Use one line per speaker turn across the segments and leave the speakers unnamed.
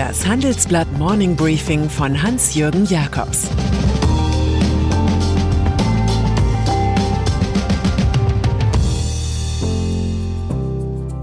Das Handelsblatt Morning Briefing von Hans-Jürgen Jakobs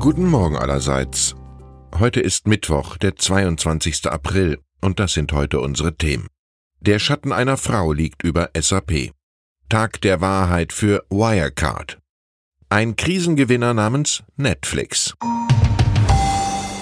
Guten Morgen allerseits. Heute ist Mittwoch, der 22. April, und das sind heute unsere Themen. Der Schatten einer Frau liegt über SAP. Tag der Wahrheit für Wirecard. Ein Krisengewinner namens Netflix.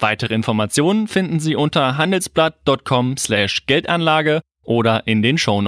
Weitere Informationen finden Sie unter handelsblatt.com/geldanlage oder in den Show.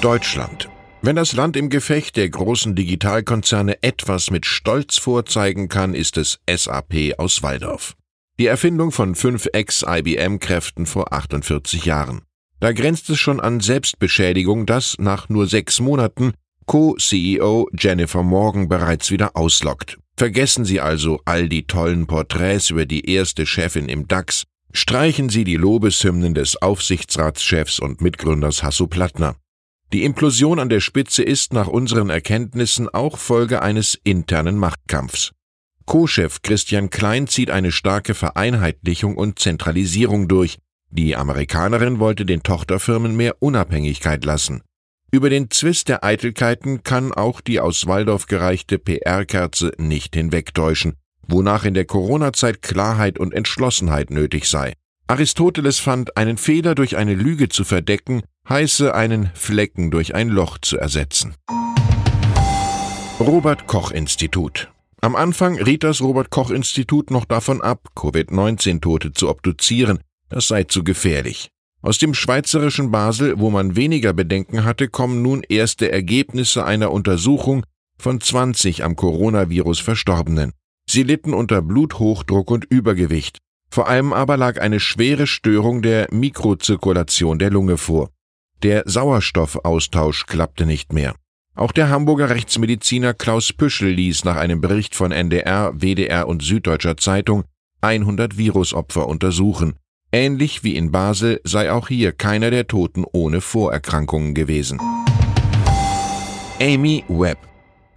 Deutschland. Wenn das Land im Gefecht der großen Digitalkonzerne etwas mit Stolz vorzeigen kann, ist es SAP aus Waldorf. Die Erfindung von fünf Ex-IBM-Kräften vor 48 Jahren. Da grenzt es schon an Selbstbeschädigung, dass nach nur sechs Monaten Co-CEO Jennifer Morgan bereits wieder auslockt. Vergessen Sie also all die tollen Porträts über die erste Chefin im DAX, streichen Sie die Lobeshymnen des Aufsichtsratschefs und Mitgründers Hasso Plattner. Die Implosion an der Spitze ist nach unseren Erkenntnissen auch Folge eines internen Machtkampfs. Co-Chef Christian Klein zieht eine starke Vereinheitlichung und Zentralisierung durch. Die Amerikanerin wollte den Tochterfirmen mehr Unabhängigkeit lassen. Über den Zwist der Eitelkeiten kann auch die aus Waldorf gereichte PR-Kerze nicht hinwegtäuschen, wonach in der Corona-Zeit Klarheit und Entschlossenheit nötig sei. Aristoteles fand, einen Fehler durch eine Lüge zu verdecken, heiße einen Flecken durch ein Loch zu ersetzen. Robert Koch Institut Am Anfang riet das Robert Koch Institut noch davon ab, Covid-19-Tote zu obduzieren, das sei zu gefährlich. Aus dem schweizerischen Basel, wo man weniger Bedenken hatte, kommen nun erste Ergebnisse einer Untersuchung von 20 am Coronavirus Verstorbenen. Sie litten unter Bluthochdruck und Übergewicht. Vor allem aber lag eine schwere Störung der Mikrozirkulation der Lunge vor. Der Sauerstoffaustausch klappte nicht mehr. Auch der Hamburger Rechtsmediziner Klaus Püschel ließ nach einem Bericht von NDR, WDR und Süddeutscher Zeitung 100 Virusopfer untersuchen. Ähnlich wie in Basel sei auch hier keiner der Toten ohne Vorerkrankungen gewesen. Amy Webb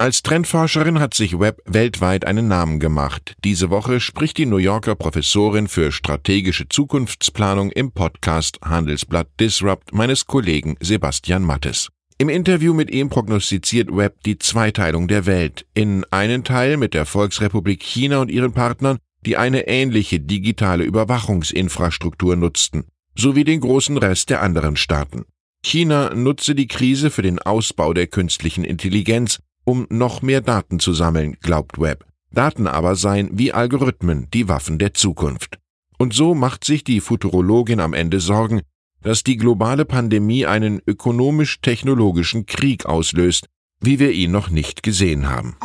als Trendforscherin hat sich Webb weltweit einen Namen gemacht. Diese Woche spricht die New Yorker Professorin für strategische Zukunftsplanung im Podcast Handelsblatt Disrupt meines Kollegen Sebastian Mattes. Im Interview mit ihm prognostiziert Webb die Zweiteilung der Welt in einen Teil mit der Volksrepublik China und ihren Partnern die eine ähnliche digitale Überwachungsinfrastruktur nutzten, sowie den großen Rest der anderen Staaten. China nutze die Krise für den Ausbau der künstlichen Intelligenz, um noch mehr Daten zu sammeln, glaubt Webb. Daten aber seien wie Algorithmen die Waffen der Zukunft. Und so macht sich die Futurologin am Ende Sorgen, dass die globale Pandemie einen ökonomisch-technologischen Krieg auslöst, wie wir ihn noch nicht gesehen haben.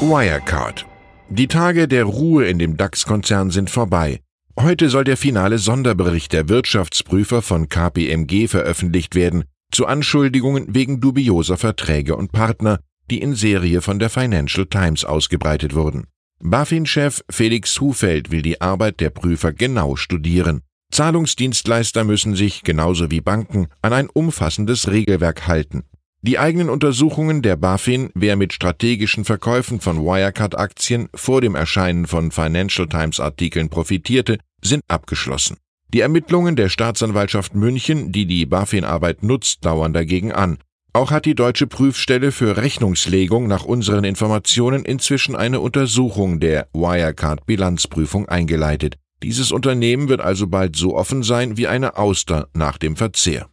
Wirecard die Tage der Ruhe in dem DAX-Konzern sind vorbei. Heute soll der finale Sonderbericht der Wirtschaftsprüfer von KPMG veröffentlicht werden, zu Anschuldigungen wegen dubioser Verträge und Partner, die in Serie von der Financial Times ausgebreitet wurden. BaFin-Chef Felix Hufeld will die Arbeit der Prüfer genau studieren. Zahlungsdienstleister müssen sich, genauso wie Banken, an ein umfassendes Regelwerk halten. Die eigenen Untersuchungen der BaFin, wer mit strategischen Verkäufen von Wirecard-Aktien vor dem Erscheinen von Financial Times-Artikeln profitierte, sind abgeschlossen. Die Ermittlungen der Staatsanwaltschaft München, die die BaFin-Arbeit nutzt, dauern dagegen an. Auch hat die deutsche Prüfstelle für Rechnungslegung nach unseren Informationen inzwischen eine Untersuchung der Wirecard-Bilanzprüfung eingeleitet. Dieses Unternehmen wird also bald so offen sein wie eine Auster nach dem Verzehr.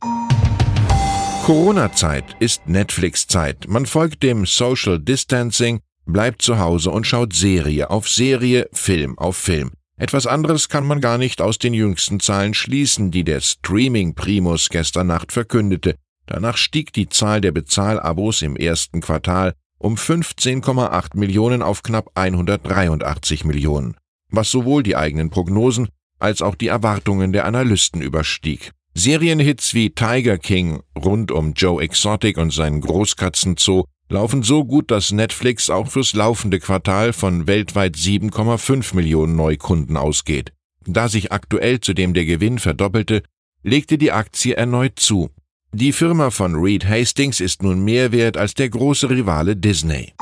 Corona-Zeit ist Netflix-Zeit. Man folgt dem Social Distancing, bleibt zu Hause und schaut Serie auf Serie, Film auf Film. Etwas anderes kann man gar nicht aus den jüngsten Zahlen schließen, die der Streaming-Primus gestern Nacht verkündete. Danach stieg die Zahl der Bezahlabos im ersten Quartal um 15,8 Millionen auf knapp 183 Millionen, was sowohl die eigenen Prognosen als auch die Erwartungen der Analysten überstieg. Serienhits wie Tiger King rund um Joe Exotic und seinen Großkatzenzoo laufen so gut, dass Netflix auch fürs laufende Quartal von weltweit 7,5 Millionen Neukunden ausgeht. Da sich aktuell zudem der Gewinn verdoppelte, legte die Aktie erneut zu. Die Firma von Reed Hastings ist nun mehr wert als der große Rivale Disney.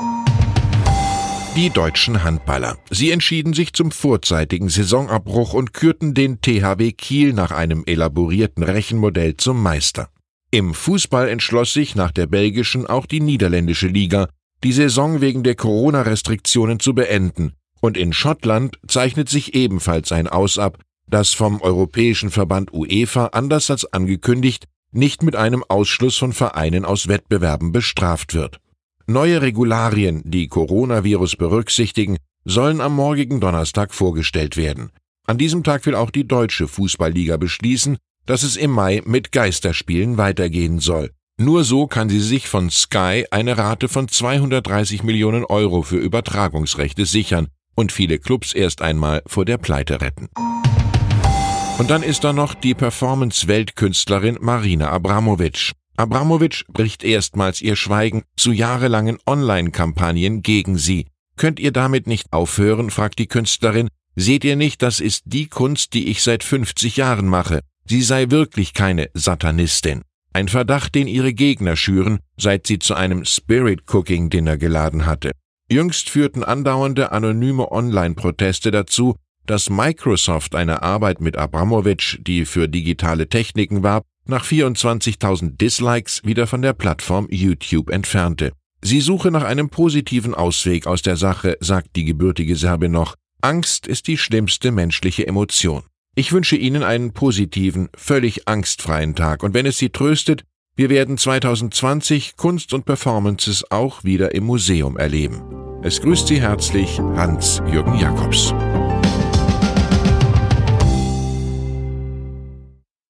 Die deutschen Handballer. Sie entschieden sich zum vorzeitigen Saisonabbruch und kürten den THW Kiel nach einem elaborierten Rechenmodell zum Meister. Im Fußball entschloss sich nach der belgischen auch die niederländische Liga, die Saison wegen der Corona-Restriktionen zu beenden, und in Schottland zeichnet sich ebenfalls ein Aus ab, das vom Europäischen Verband UEFA anders als angekündigt nicht mit einem Ausschluss von Vereinen aus Wettbewerben bestraft wird. Neue Regularien, die Coronavirus berücksichtigen, sollen am morgigen Donnerstag vorgestellt werden. An diesem Tag will auch die deutsche Fußballliga beschließen, dass es im Mai mit Geisterspielen weitergehen soll. Nur so kann sie sich von Sky eine Rate von 230 Millionen Euro für Übertragungsrechte sichern und viele Clubs erst einmal vor der Pleite retten. Und dann ist da noch die Performance-Weltkünstlerin Marina Abramovic. Abramovic bricht erstmals ihr Schweigen zu jahrelangen Online-Kampagnen gegen sie. Könnt ihr damit nicht aufhören? fragt die Künstlerin. Seht ihr nicht, das ist die Kunst, die ich seit 50 Jahren mache. Sie sei wirklich keine Satanistin. Ein Verdacht, den ihre Gegner schüren, seit sie zu einem Spirit Cooking Dinner geladen hatte. Jüngst führten andauernde anonyme Online-Proteste dazu, dass Microsoft eine Arbeit mit Abramovic, die für digitale Techniken warb, nach 24.000 Dislikes wieder von der Plattform YouTube entfernte. Sie suche nach einem positiven Ausweg aus der Sache, sagt die gebürtige Serbin noch. Angst ist die schlimmste menschliche Emotion. Ich wünsche Ihnen einen positiven, völlig angstfreien Tag und wenn es Sie tröstet, wir werden 2020 Kunst und Performances auch wieder im Museum erleben. Es grüßt Sie herzlich Hans-Jürgen Jakobs.